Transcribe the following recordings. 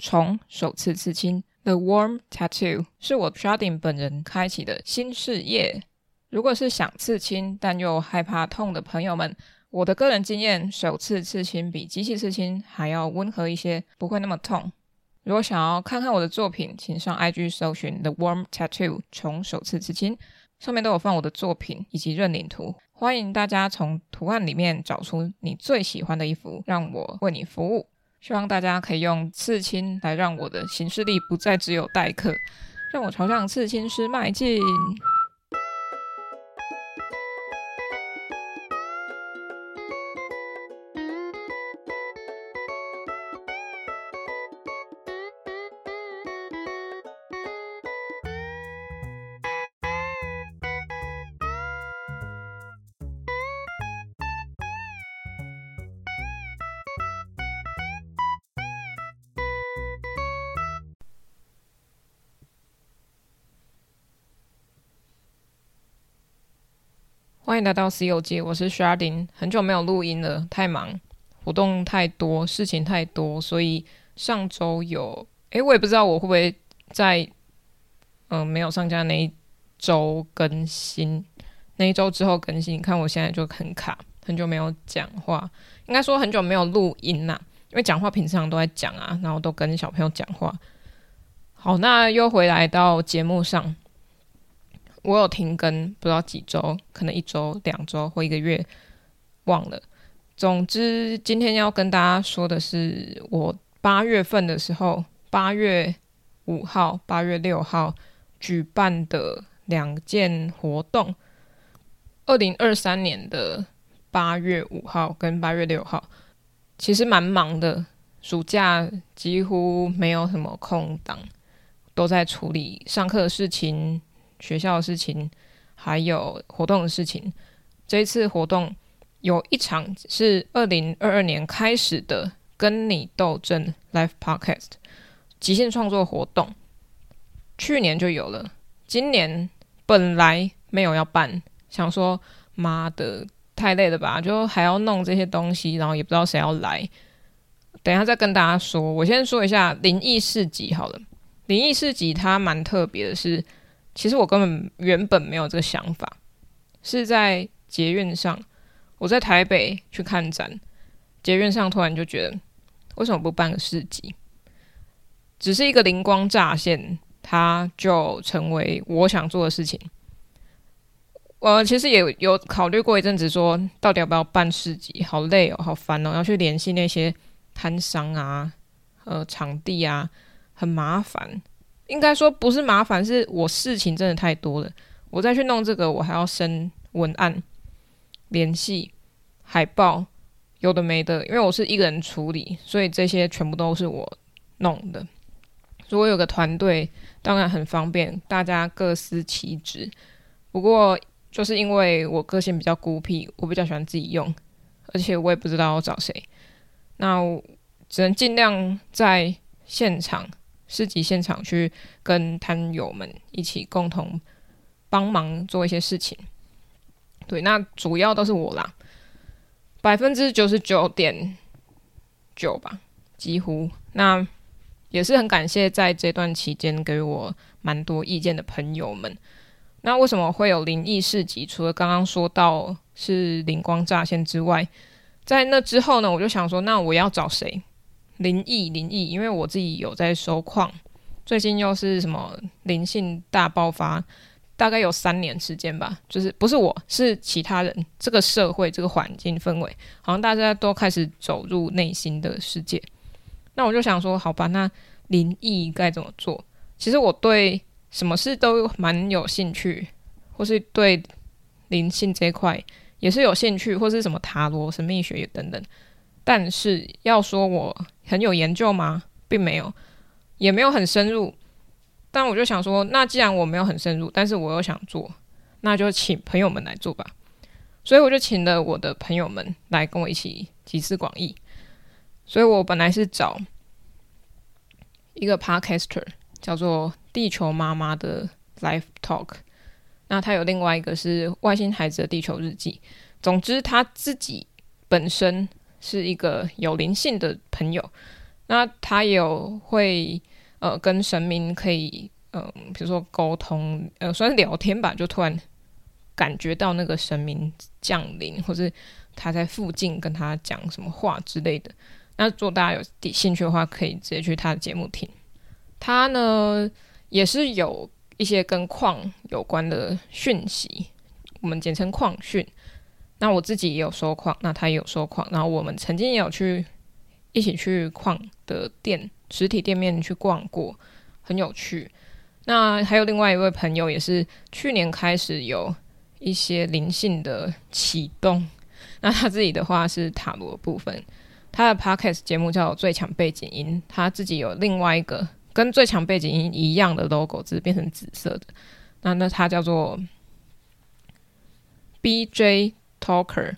虫首次刺青，The Worm Tattoo 是我 Sharding 本人开启的新事业。如果是想刺青但又害怕痛的朋友们，我的个人经验，首次刺青比机器刺青还要温和一些，不会那么痛。如果想要看看我的作品，请上 IG 搜寻 The Worm Tattoo 虫首次刺青，上面都有放我的作品以及认领图，欢迎大家从图案里面找出你最喜欢的一幅，让我为你服务。希望大家可以用刺青来让我的行事力不再只有待客，让我朝向刺青师迈进。欢迎来到 C 游记，我是 Sharding，很久没有录音了，太忙，活动太多，事情太多，所以上周有，诶，我也不知道我会不会在，嗯、没有上架那一周更新，那一周之后更新。你看我现在就很卡，很久没有讲话，应该说很久没有录音呐，因为讲话平常都在讲啊，然后都跟小朋友讲话。好，那又回来到节目上。我有停更，不知道几周，可能一周、两周或一个月，忘了。总之，今天要跟大家说的是，我八月份的时候，八月五号、八月六号举办的两件活动。二零二三年的八月五号跟八月六号，其实蛮忙的，暑假几乎没有什么空档，都在处理上课的事情。学校的事情，还有活动的事情。这一次活动有一场是二零二二年开始的《跟你斗阵》Live Podcast 即兴创作活动，去年就有了，今年本来没有要办，想说妈的太累了吧，就还要弄这些东西，然后也不知道谁要来，等一下再跟大家说。我先说一下灵异市集好了，灵异市集它蛮特别的是。其实我根本原本没有这个想法，是在捷运上，我在台北去看展，捷运上突然就觉得，为什么不办个市集？只是一个灵光乍现，它就成为我想做的事情。我其实也有考虑过一阵子，说到底要不要办市集？好累哦，好烦哦，要去联系那些摊商啊，呃，场地啊，很麻烦。应该说不是麻烦，是我事情真的太多了。我再去弄这个，我还要生文案、联系、海报，有的没的。因为我是一个人处理，所以这些全部都是我弄的。如果有个团队，当然很方便，大家各司其职。不过就是因为我个性比较孤僻，我比较喜欢自己用，而且我也不知道要找谁，那只能尽量在现场。市集现场去跟摊友们一起共同帮忙做一些事情，对，那主要都是我啦，百分之九十九点九吧，几乎。那也是很感谢在这段期间给我蛮多意见的朋友们。那为什么会有灵异市集？除了刚刚说到是灵光乍现之外，在那之后呢，我就想说，那我要找谁？灵异灵异，因为我自己有在收矿，最近又是什么灵性大爆发，大概有三年时间吧。就是不是我，是其他人，这个社会这个环境氛围，好像大家都开始走入内心的世界。那我就想说，好吧，那灵异该怎么做？其实我对什么事都蛮有兴趣，或是对灵性这一块也是有兴趣，或是什么塔罗、神秘学等等。但是要说我很有研究吗？并没有，也没有很深入。但我就想说，那既然我没有很深入，但是我又想做，那就请朋友们来做吧。所以我就请了我的朋友们来跟我一起集思广益。所以我本来是找一个 podcaster 叫做地球妈妈的 Live Talk，那他有另外一个是外星孩子的地球日记。总之他自己本身。是一个有灵性的朋友，那他也有会呃跟神明可以嗯、呃，比如说沟通，呃，算是聊天吧，就突然感觉到那个神明降临，或是他在附近跟他讲什么话之类的。那如果大家有兴趣的话，可以直接去他的节目听。他呢也是有一些跟矿有关的讯息，我们简称矿讯。那我自己也有收矿，那他也有收矿，然后我们曾经也有去一起去矿的店实体店面去逛过，很有趣。那还有另外一位朋友也是去年开始有一些灵性的启动，那他自己的话是塔罗部分。他的 podcast 节目叫《最强背景音》，他自己有另外一个跟《最强背景音》一样的 logo，只是变成紫色的。那那他叫做 BJ Talker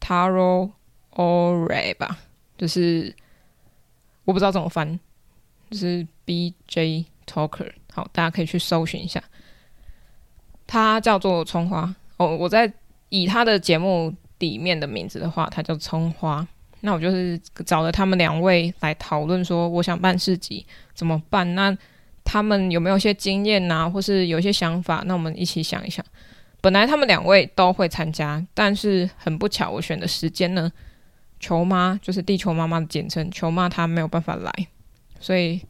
Taro Ore 吧，就是我不知道怎么翻，就是 BJ Talker。好，大家可以去搜寻一下。他叫做葱花哦，我在以他的节目里面的名字的话，他叫葱花。那我就是找了他们两位来讨论，说我想办市集怎么办？那他们有没有一些经验啊，或是有一些想法？那我们一起想一想。本来他们两位都会参加，但是很不巧，我选的时间呢，球妈就是地球妈妈的简称，球妈她没有办法来，所以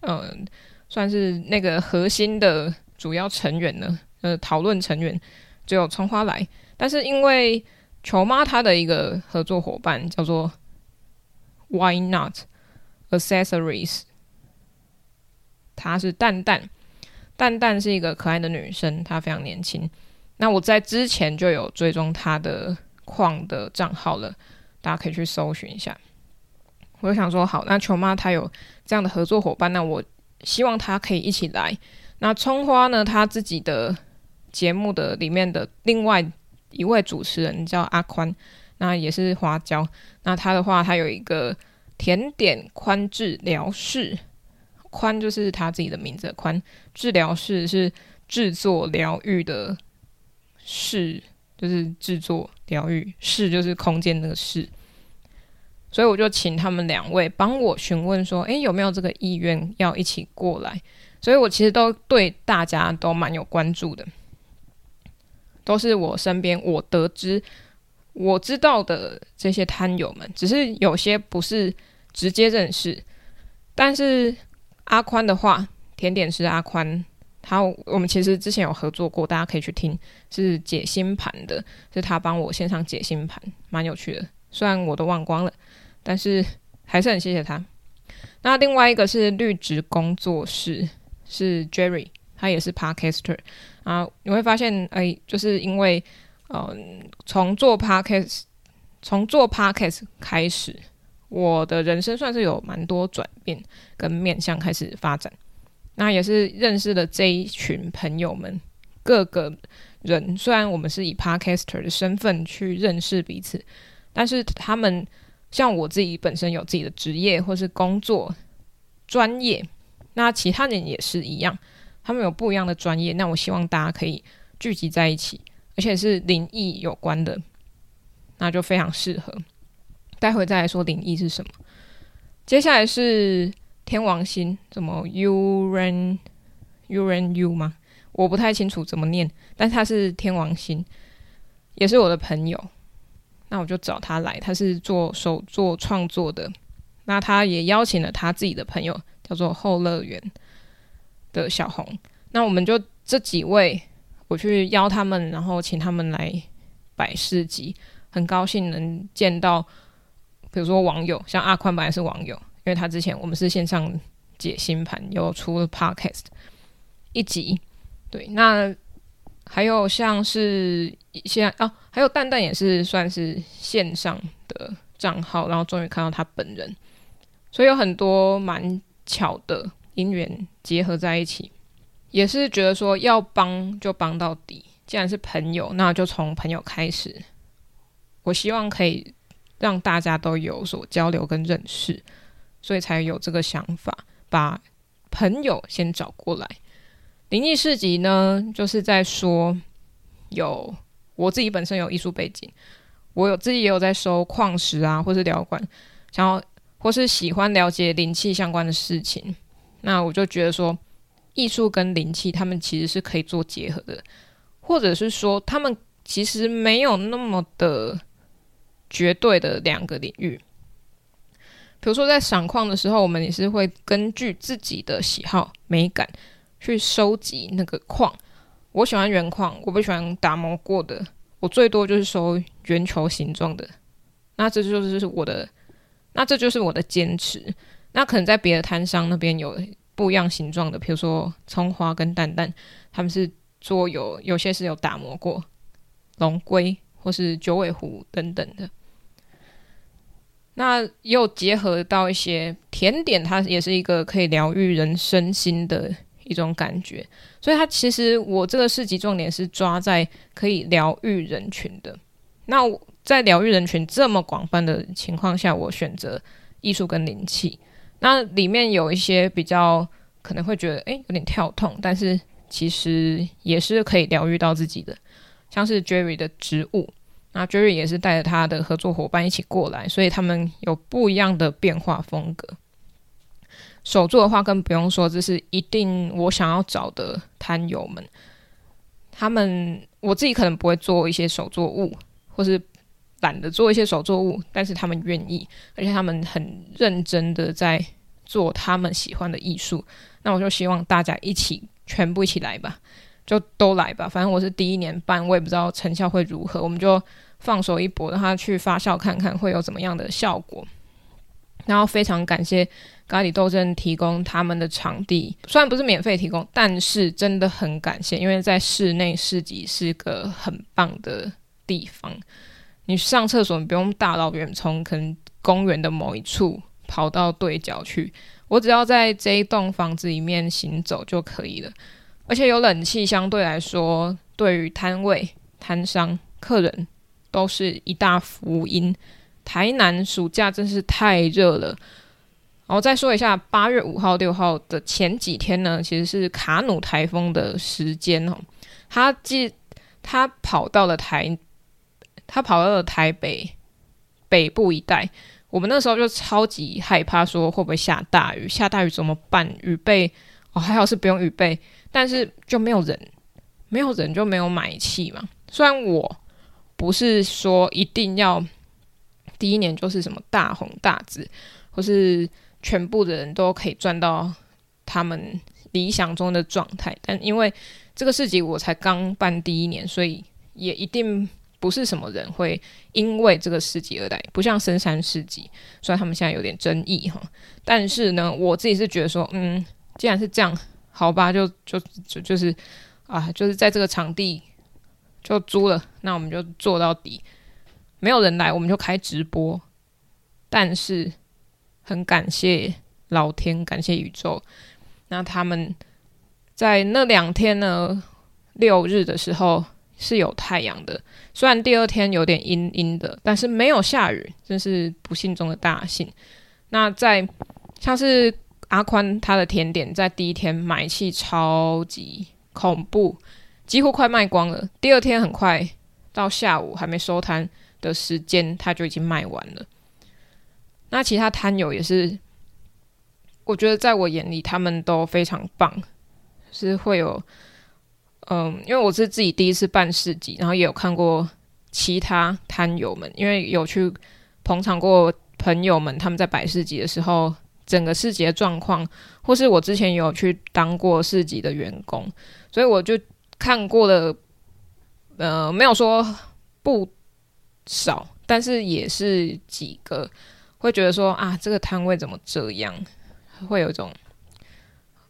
呃，算是那个核心的主要成员呢，呃，讨论成员只有葱花来，但是因为。球妈她的一个合作伙伴叫做 Why Not Accessories，她是蛋蛋，蛋蛋是一个可爱的女生，她非常年轻。那我在之前就有追踪他的矿的账号了，大家可以去搜寻一下。我就想说，好，那球妈她有这样的合作伙伴，那我希望她可以一起来。那葱花呢，她自己的节目的里面的另外。一位主持人叫阿宽，那也是花椒。那他的话，他有一个甜点宽治疗室，宽就是他自己的名字，宽治疗室是制作疗愈的室，就是制作疗愈室就是空间那个室。所以我就请他们两位帮我询问说，诶，有没有这个意愿要一起过来？所以我其实都对大家都蛮有关注的。都是我身边我得知我知道的这些摊友们，只是有些不是直接认识。但是阿宽的话，甜点师阿宽，他我们其实之前有合作过，大家可以去听，是解星盘的，是他帮我线上解星盘，蛮有趣的。虽然我都忘光了，但是还是很谢谢他。那另外一个是绿植工作室，是 Jerry。他也是 Podcaster 啊，你会发现，哎、就是因为，嗯，从做 Podcast，从做 Podcast 开始，我的人生算是有蛮多转变跟面向开始发展。那也是认识了这一群朋友们，各个人虽然我们是以 Podcaster 的身份去认识彼此，但是他们像我自己本身有自己的职业或是工作专业，那其他人也是一样。他们有不一样的专业，那我希望大家可以聚集在一起，而且是灵异有关的，那就非常适合。待会再来说灵异是什么。接下来是天王星，怎么 Uran Uran U 吗？我不太清楚怎么念，但是他是天王星，也是我的朋友，那我就找他来。他是做手作创作的，那他也邀请了他自己的朋友，叫做后乐园。的小红，那我们就这几位，我去邀他们，然后请他们来摆市集，很高兴能见到，比如说网友，像阿宽本来是网友，因为他之前我们是线上解星盘，有出 podcast 一集，对，那还有像是一些啊，还有蛋蛋也是算是线上的账号，然后终于看到他本人，所以有很多蛮巧的。姻缘结合在一起，也是觉得说要帮就帮到底。既然是朋友，那就从朋友开始。我希望可以让大家都有所交流跟认识，所以才有这个想法，把朋友先找过来。灵异市集呢，就是在说有我自己本身有艺术背景，我有自己也有在收矿石啊，或是疗管，想要或是喜欢了解灵气相关的事情，那我就觉得说，艺术跟灵气他们其实是可以做结合的，或者是说他们其实没有那么的绝对的两个领域。比如说在赏矿的时候，我们也是会根据自己的喜好美感去收集那个矿。我喜欢原矿，我不喜欢打磨过的。我最多就是收圆球形状的。那这就是我的，那这就是我的坚持。那可能在别的摊商那边有不一样形状的，比如说葱花跟蛋蛋，他们是做有有些是有打磨过龙龟或是九尾狐等等的。那又结合到一些甜点，它也是一个可以疗愈人身心的一种感觉。所以它其实我这个市集重点是抓在可以疗愈人群的。那在疗愈人群这么广泛的情况下，我选择艺术跟灵气。那里面有一些比较可能会觉得诶有点跳痛，但是其实也是可以疗愈到自己的，像是 Jerry 的植物。那 Jerry 也是带着他的合作伙伴一起过来，所以他们有不一样的变化风格。手作的话更不用说，这是一定我想要找的摊友们。他们我自己可能不会做一些手作物，或是懒得做一些手作物，但是他们愿意，而且他们很认真的在做他们喜欢的艺术。那我就希望大家一起，全部一起来吧。就都来吧，反正我是第一年办，我也不知道成效会如何，我们就放手一搏，让它去发酵看看会有怎么样的效果。然后非常感谢咖喱斗争提供他们的场地，虽然不是免费提供，但是真的很感谢，因为在室内市集是个很棒的地方。你上厕所你不用大老远从可能公园的某一处跑到对角去，我只要在这一栋房子里面行走就可以了。而且有冷气，相对来说，对于摊位、摊商、客人都是一大福音。台南暑假真是太热了。然后再说一下，八月五号、六号的前几天呢，其实是卡努台风的时间哦。他既他跑到了台，他跑到了台北北部一带，我们那时候就超级害怕，说会不会下大雨？下大雨怎么办？雨备哦，还好是不用雨备。但是就没有人，没有人就没有买气嘛。虽然我不是说一定要第一年就是什么大红大紫，或是全部的人都可以赚到他们理想中的状态，但因为这个市集我才刚办第一年，所以也一定不是什么人会因为这个市集而来，不像深山市集，虽然他们现在有点争议哈。但是呢，我自己是觉得说，嗯，既然是这样。好吧，就就就就是啊，就是在这个场地就租了，那我们就做到底。没有人来，我们就开直播。但是很感谢老天，感谢宇宙。那他们在那两天呢，六日的时候是有太阳的，虽然第二天有点阴阴的，但是没有下雨，真是不幸中的大幸。那在像是。阿宽他的甜点在第一天买气超级恐怖，几乎快卖光了。第二天很快到下午还没收摊的时间，他就已经卖完了。那其他摊友也是，我觉得在我眼里他们都非常棒，是会有，嗯，因为我是自己第一次办市集，然后也有看过其他摊友们，因为有去捧场过朋友们他们在摆市集的时候。整个市集的状况，或是我之前有去当过市集的员工，所以我就看过了，呃，没有说不少，但是也是几个会觉得说啊，这个摊位怎么这样，会有一种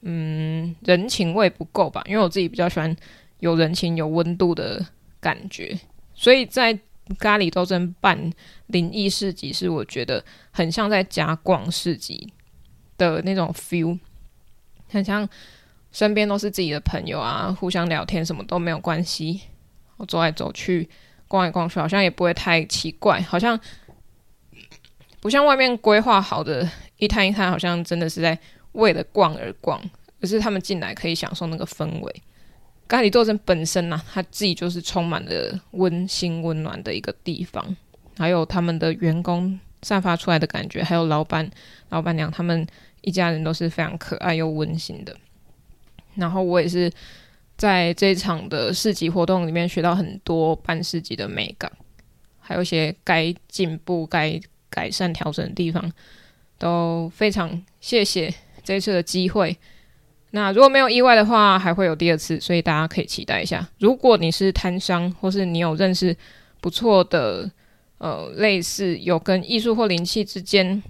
嗯人情味不够吧？因为我自己比较喜欢有人情、有温度的感觉，所以在咖喱斗争办灵异市集，是我觉得很像在家逛市集。的那种 feel，很像身边都是自己的朋友啊，互相聊天什么都没有关系。我走来走去，逛来逛去，好像也不会太奇怪，好像不像外面规划好的一摊一摊，好像真的是在为了逛而逛。可是他们进来可以享受那个氛围。咖喱斗争本身呢、啊，它自己就是充满了温馨温暖的一个地方，还有他们的员工散发出来的感觉，还有老板、老板娘他们一家人都是非常可爱又温馨的。然后我也是在这一场的市集活动里面学到很多办市集的美感，还有一些该进步、该改善、调整的地方，都非常谢谢这次的机会。那如果没有意外的话，还会有第二次，所以大家可以期待一下。如果你是摊商，或是你有认识不错的，呃，类似有跟艺术或灵气之间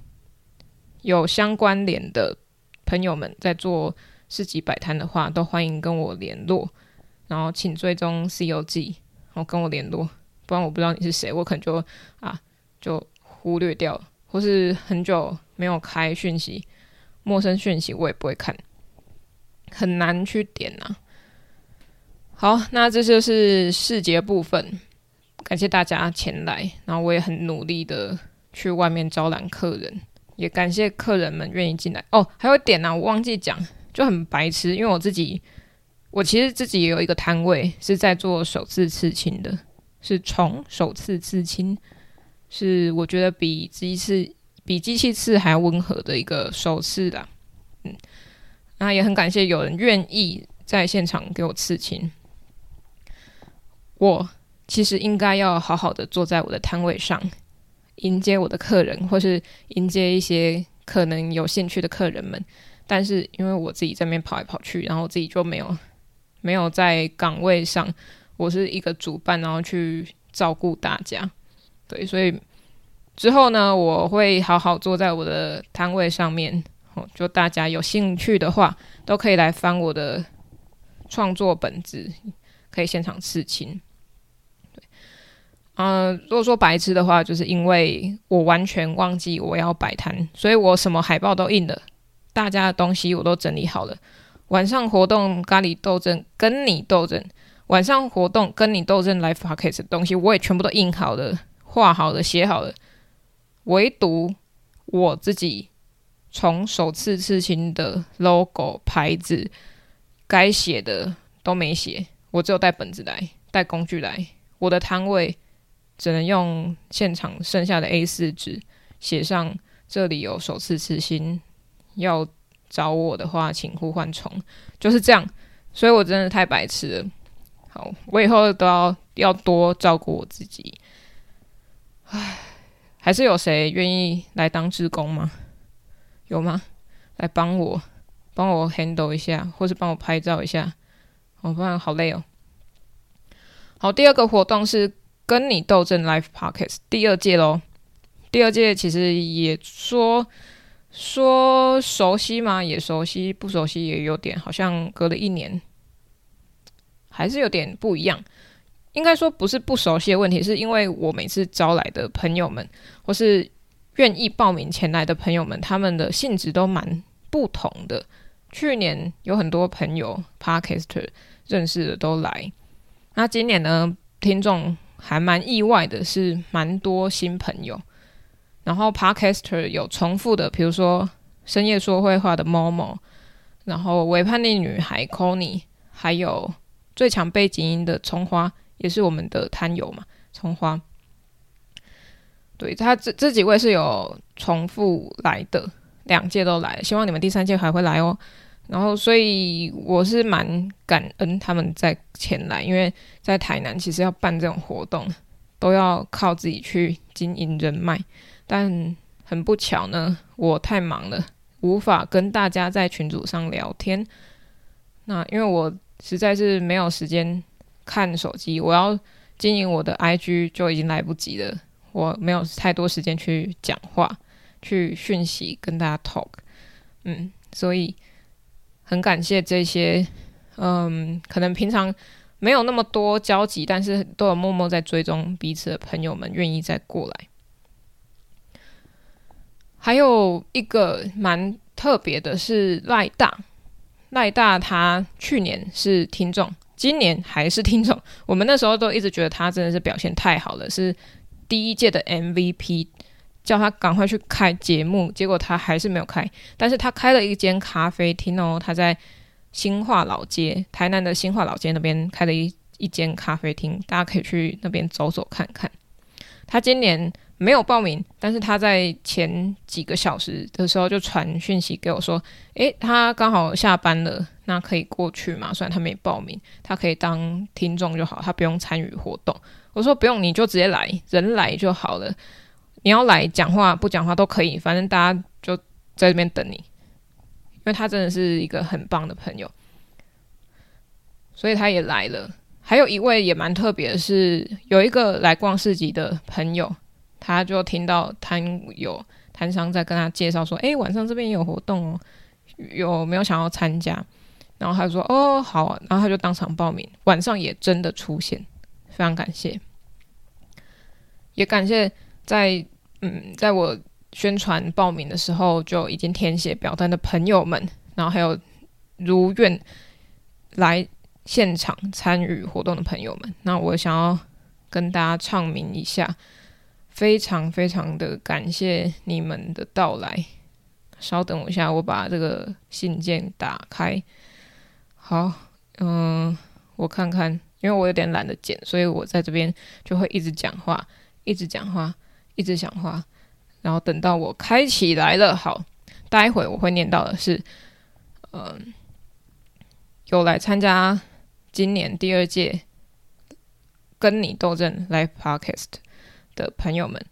有相关联的朋友们，在做市集摆摊的话，都欢迎跟我联络。然后请追踪 COG，然后跟我联络，不然我不知道你是谁，我可能就啊就忽略掉了，或是很久没有开讯息，陌生讯息我也不会看。很难去点呐、好，那这就是市集部分，感谢大家前来，然后我也很努力的去外面招揽客人，也感谢客人们愿意进来。哦，还有一点呢、我忘记讲，就很白痴，因为我自己，我其实自己也有一个摊位是在做首次刺青的，是虫首次刺青，是我觉得比机器比机器刺还温和的一个首次啦，嗯。那也很感谢有人愿意在现场给我刺青。我其实应该要好好的坐在我的摊位上，迎接我的客人，或是迎接一些可能有兴趣的客人们。但是因为我自己在那边跑来跑去，然后自己就没有没有在岗位上，我是一个主办，然后去照顾大家。对，所以之后呢，我会好好坐在我的摊位上面。哦就大家有兴趣的话，都可以来翻我的创作本子，可以现场刺青。嗯，如果说白痴的话，就是因为我完全忘记我要摆摊，所以我什么海报都印了，大家的东西我都整理好了。晚上活动咖喱斗争跟你斗争，晚上活动跟你斗争 Live Podcast 的东西我也全部都印好了、画好了、写好了，唯独我自己。从首次刺青的 logo 牌子，该写的都没写，我只有带本子来，带工具来。我的摊位只能用现场剩下的 A4 纸写上这里有首次刺青，要找我的话请呼唤虫，就是这样。所以我真的太白痴了。好，我以后都要要多照顾我自己。唉，还是有谁愿意来当志工吗？有吗？来帮我，帮我 handle 一下，或是帮我拍照一下。我不然好累哦。好，第二个活动是跟你斗阵 Live Podcast 第二届喽。第二届其实也说说熟悉嘛？也熟悉，不熟悉也有点，好像隔了一年，还是有点不一样。应该说不是不熟悉的问题，是因为我每次招来的朋友们，或是。愿意报名前来的朋友们，他们的性质都蛮不同的。去年有很多朋友 Podcaster 认识的都来，那今年呢，听众还蛮意外的，是蛮多新朋友。然后 Podcaster 有重复的，比如说深夜说会话的 Momo，然后伪叛逆女孩 Connie，还有最强背景音的葱花，也是我们的摊友嘛，葱花。对他这这几位是有重复来的，两届都来，希望你们第三届还会来哦。然后，所以我是蛮感恩他们在前来，因为在台南其实要办这种活动，都要靠自己去经营人脉。但很不巧呢，我太忙了，无法跟大家在群组上聊天。那因为我实在是没有时间看手机，我要经营我的 IG 就已经来不及了。我没有太多时间去讲话，去讯息跟大家 talk，嗯，所以很感谢这些，嗯，可能平常没有那么多交集，但是都有默默在追踪彼此的朋友们，愿意再过来。还有一个蛮特别的是赖大，赖大他去年是听众，今年还是听众。我们那时候都一直觉得他真的是表现太好了，是。第一届的 MVP 叫他赶快去开节目，结果他还是没有开。但是他开了一间咖啡厅哦，他在新化老街，台南的新化老街那边开了一一间咖啡厅，大家可以去那边走走看看。他今年没有报名，但是他在前几个小时的时候就传讯息给我说，诶，他刚好下班了，那可以过去吗？虽然他没报名，他可以当听众就好，他不用参与活动。我说不用，你就直接来，人来就好了。你要来讲话不讲话都可以，反正大家就在这边等你，因为他真的是一个很棒的朋友，所以他也来了。还有一位也蛮特别的是，有一个来逛市集的朋友，他就听到摊友摊商在跟他介绍说：“诶，晚上这边有活动哦，有没有想要参加？”然后他就说：“哦，好啊。”然后他就当场报名，晚上也真的出现，非常感谢，也感谢。在嗯，在我宣传报名的时候就已经填写表单的朋友们，然后还有如愿来现场参与活动的朋友们，那我想要跟大家唱名一下，非常非常的感谢你们的到来。稍等我一下，我把这个信件打开。好，嗯，我看看，因为我有点懒得剪，所以我在这边就会一直讲话，一直讲话。一直讲话，然后等到我开起来了，好，待会我会念到的是，嗯、有来参加今年第二届跟你斗阵 Live Podcast 的朋友们，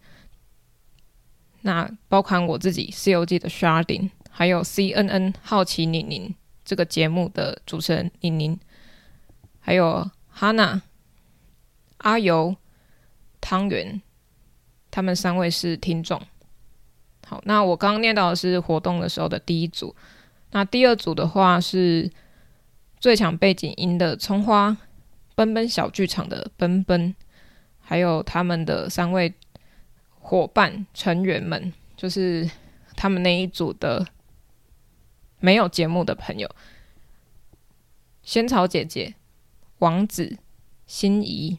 那包含我自己《C 游记》的 Sharding，还有 CNN 好奇宁宁这个节目的主持人宁宁，还有 Hanna、阿尤、汤圆。他们三位是听众。好，那我刚刚念到的是活动的时候的第一组。那第二组的话是最强背景音的葱花，奔奔小剧场的奔奔，还有他们的三位伙伴成员们，就是他们那一组的没有节目的朋友：仙草姐姐、王子、心仪。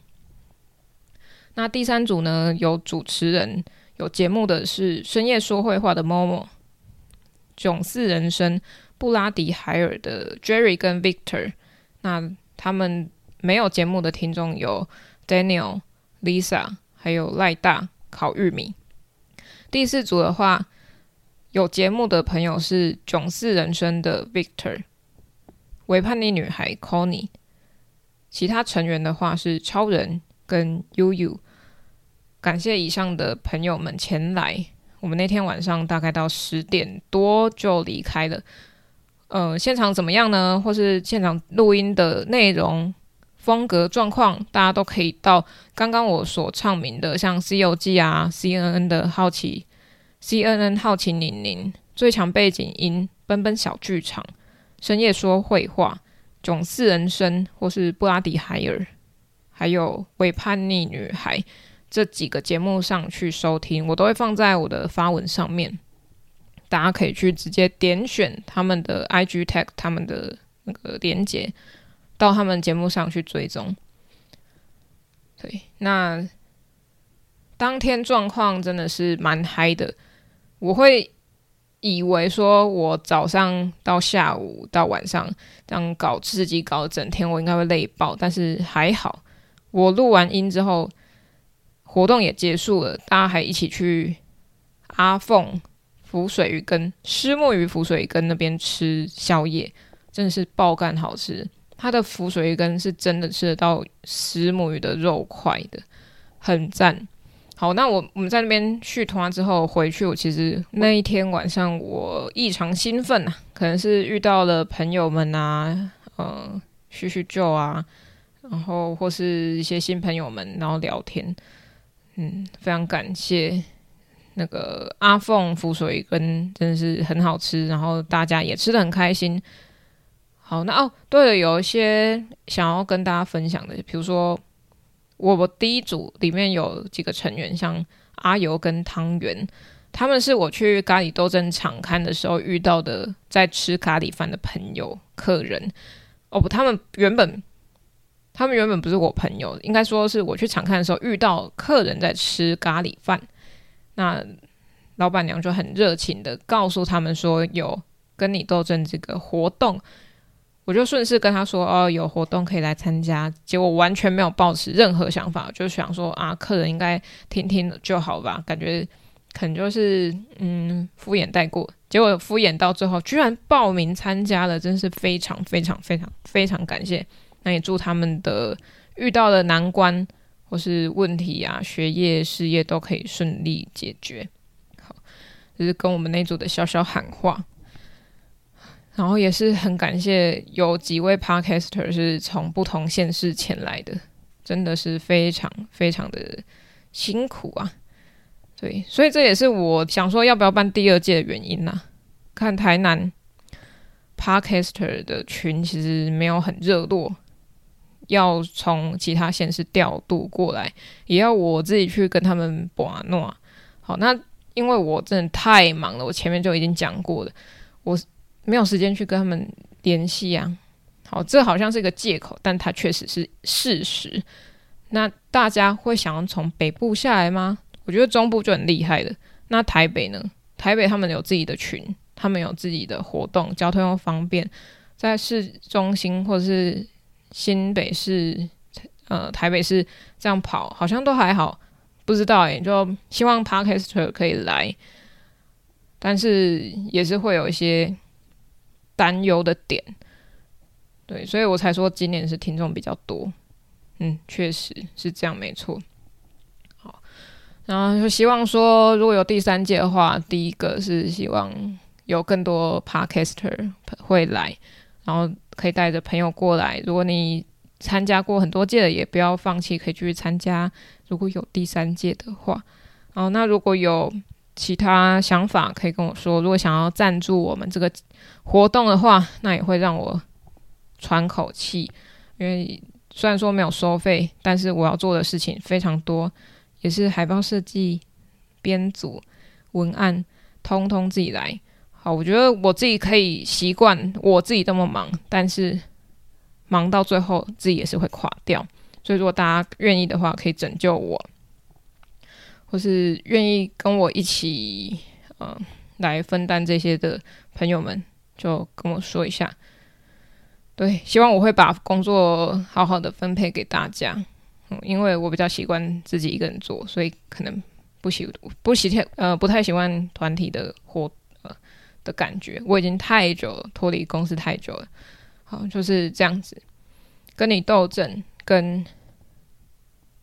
那第三组呢？有主持人、有节目的是深夜说绘话的 Momo、囧似人生、布拉迪海尔的 Jerry 跟 Victor。那他们没有节目的听众有 Daniel、Lisa，还有赖大烤玉米。第四组的话，有节目的朋友是囧似人生的 Victor、维叛逆女孩 Connie。其他成员的话是超人。跟悠悠，感谢以上的朋友们前来。我们那天晚上大概到十点多就离开了。呃，现场怎么样呢？或是现场录音的内容、风格、状况，大家都可以到刚刚我所唱名的，像《C 游记》啊、CNN 的好奇、CNN 好奇宁宁、最强背景音、奔奔小剧场、深夜说绘话、囧似人生，或是布拉迪海尔。还有《伪叛逆女孩》这几个节目上去收听，我都会放在我的发文上面，大家可以去直接点选他们的 IG tag，他们的那个连接到他们节目上去追踪。对，那当天状况真的是蛮嗨的，我会以为说我早上到下午到晚上这样搞自己搞整天，我应该会累爆，但是还好。我录完音之后，活动也结束了，大家还一起去阿凤浮水鱼羹、虱目鱼浮水鱼羹那边吃宵夜，真的是爆干好吃。它的浮水鱼羹是真的吃得到虱目鱼的肉块的，很赞。好，那我我们在那边续团之后回去，我其实那一天晚上我异常兴奋啊，可能是遇到了朋友们啊，呃，叙叙旧啊。然后或是一些新朋友们，然后聊天，嗯，非常感谢那个阿凤浮水跟，真的是很好吃，然后大家也吃的很开心。好，那哦，对了，有一些想要跟大家分享的，比如说我我第一组里面有几个成员，像阿尤跟汤圆，他们是我去咖喱斗争场看的时候遇到的，在吃咖喱饭的朋友客人。哦不，他们原本。他们原本不是我朋友，应该说是我去场看的时候遇到客人在吃咖喱饭，那老板娘就很热情的告诉他们说有跟你斗争这个活动，我就顺势跟他说：“哦，有活动可以来参加。”结果完全没有抱持任何想法，就想说：“啊，客人应该听听就好吧。”感觉可能就是嗯敷衍带过。结果敷衍到最后，居然报名参加了，真是非常非常非常非常感谢。那也祝他们的遇到的难关或是问题啊，学业、事业都可以顺利解决。好，就是跟我们那组的小小喊话。然后也是很感谢有几位 Podcaster 是从不同县市前来的，真的是非常非常的辛苦啊。对，所以这也是我想说要不要办第二届的原因呐、看台南 Podcaster 的群其实没有很热络，要从其他县市调度过来，也要我自己去跟他们把弄。好，那因为我真的太忙了，我前面就已经讲过了，我。没有时间去跟他们联系啊，好，这好像是一个借口，但它确实是事实。那大家会想要从北部下来吗？我觉得中部就很厉害了。那台北呢？台北他们有自己的群，他们有自己的活动，交通又方便，在市中心或者是新北市、呃台北市这样跑，好像都还好。不知道哎、就希望 Podcaster 可以来，但是也是会有一些。担忧的点，对，所以我才说今年是听众比较多，嗯，确实是这样，没错。好，然后就希望说，如果有第三届的话，第一个是希望有更多 Podcaster 会来，然后可以带着朋友过来。如果你参加过很多届的，也不要放弃，可以继续参加。如果有第三届的话，哦，那如果有。其他想法可以跟我说。如果想要赞助我们这个活动的话，那也会让我喘口气。因为虽然说没有收费，但是我要做的事情非常多，也是海报设计、编组、文案，通通自己来。好，我觉得我自己可以习惯我自己这么忙，但是忙到最后自己也是会垮掉。所以如果大家愿意的话，可以拯救我。或是愿意跟我一起，嗯、呃，来分担这些的朋友们，就跟我说一下。对，希望我会把工作好好的分配给大家。嗯，因为我比较习惯自己一个人做，所以可能不喜不喜呃不太喜欢团体的活呃的感觉。我已经太久了，脱离公司太久了。好，就是这样子，跟你斗阵，跟。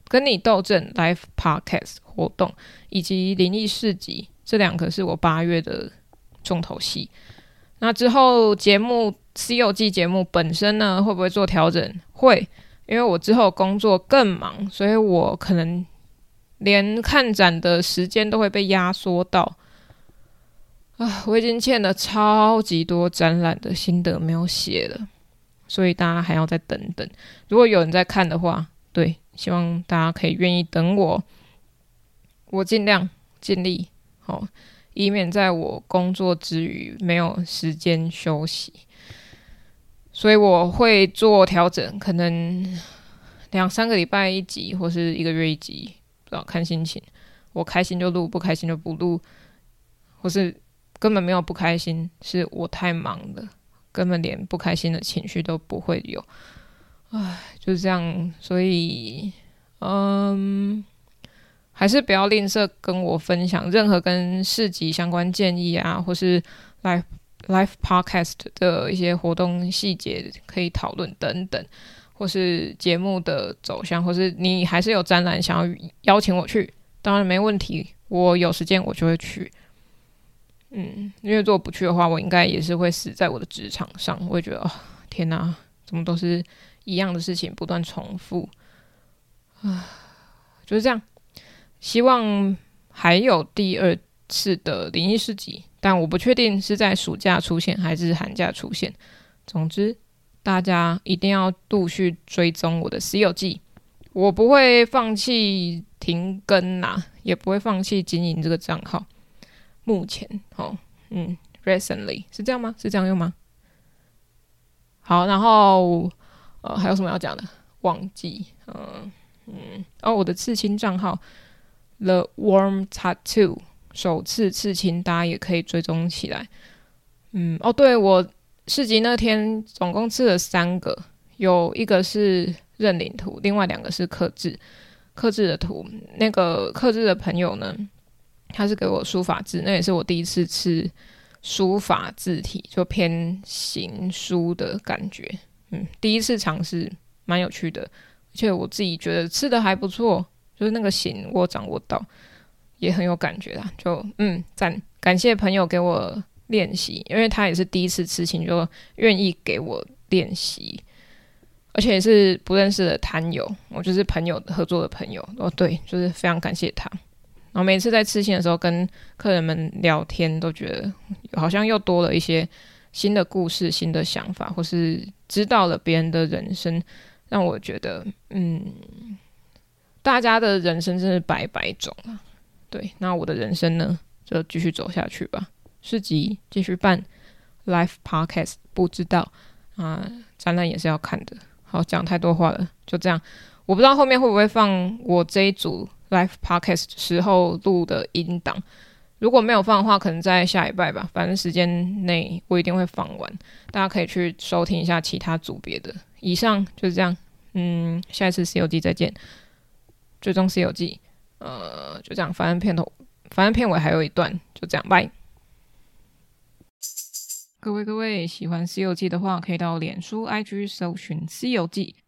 跟你斗阵 Life Podcast 活动以及灵异市集，这两个是我八月的重头戏。那之后节目《C 游记》节目本身呢，会不会做调整？会，因为我之后工作更忙，所以我可能连看展的时间都会被压缩到。啊，我已经欠了超级多展览的心得没有写了，所以大家还要再等等。如果有人在看的话，对。希望大家可以愿意等我，我尽量尽力，好，以免在我工作之余没有时间休息。所以我会做调整，可能两三个礼拜一集，或是一个月一集，不知道看心情。我开心就录，不开心就不录，或是根本没有不开心，是我太忙了，根本连不开心的情绪都不会有。唉，就是这样，所以，嗯，还是不要吝啬跟我分享任何跟市集相关建议啊，或是 live live podcast 的一些活动细节可以讨论等等，或是节目的走向，或是你还是有展览想要邀请我去，当然没问题，我有时间我就会去。嗯，因为如果不去的话，我应该也是会死在我的职场上，我会觉得，哦，天哪，怎么都是。一样的事情不断重复，啊，就是这样。希望还有第二次的灵异事集，但我不确定是在暑假出现还是寒假出现。总之，大家一定要陆续追踪我的《西游记》，我不会放弃停更呐、也不会放弃经营这个账号。目前，哦，嗯，recently 是这样吗？是这样用吗？好，然后。呃，还有什么要讲的？忘记，嗯嗯，哦，我的刺青账号 The Warm Tattoo 首次刺青，大家也可以追踪起来。嗯，哦，对，我市集那天总共刺了三个，有一个是认领图，另外两个是刻字，刻字的图。那个刻字的朋友呢，他是给我书法字，那也是我第一次吃书法字体，就偏行书的感觉。嗯，第一次尝试，蛮有趣的，而且我自己觉得吃的还不错，就是那个形我掌握到，也很有感觉啦。就嗯赞，感谢朋友给我。练习，因为他也是第一次刺青，就愿意给我练习，而且也是不认识的摊友，我就是朋友合作的朋友哦，对，就是非常感谢他。然后每次在刺青的时候跟客人们聊天，都觉得好像又多了一些新的故事、新的想法，或是知道了别人的人生，让我觉得，嗯，大家的人生真是百百种啊。对，那我的人生呢，就继续走下去吧。市集继续办 live podcast，不知道啊、展览也是要看的。好，讲太多话了，就这样。我不知道后面会不会放我这一组 live podcast 时候录的音档。如果没有放的话，可能在下礼拜吧。反正时间内我一定会放完，大家可以去收听一下其他组别的。以上就是这样，嗯，下一次《C 游记》再见。最终《C 游记》，呃，就这样。反正片头，反正片尾还有一段，就这样，拜。各位各位，喜欢《西游记》的话，可以到脸书、IG 搜寻《西游记》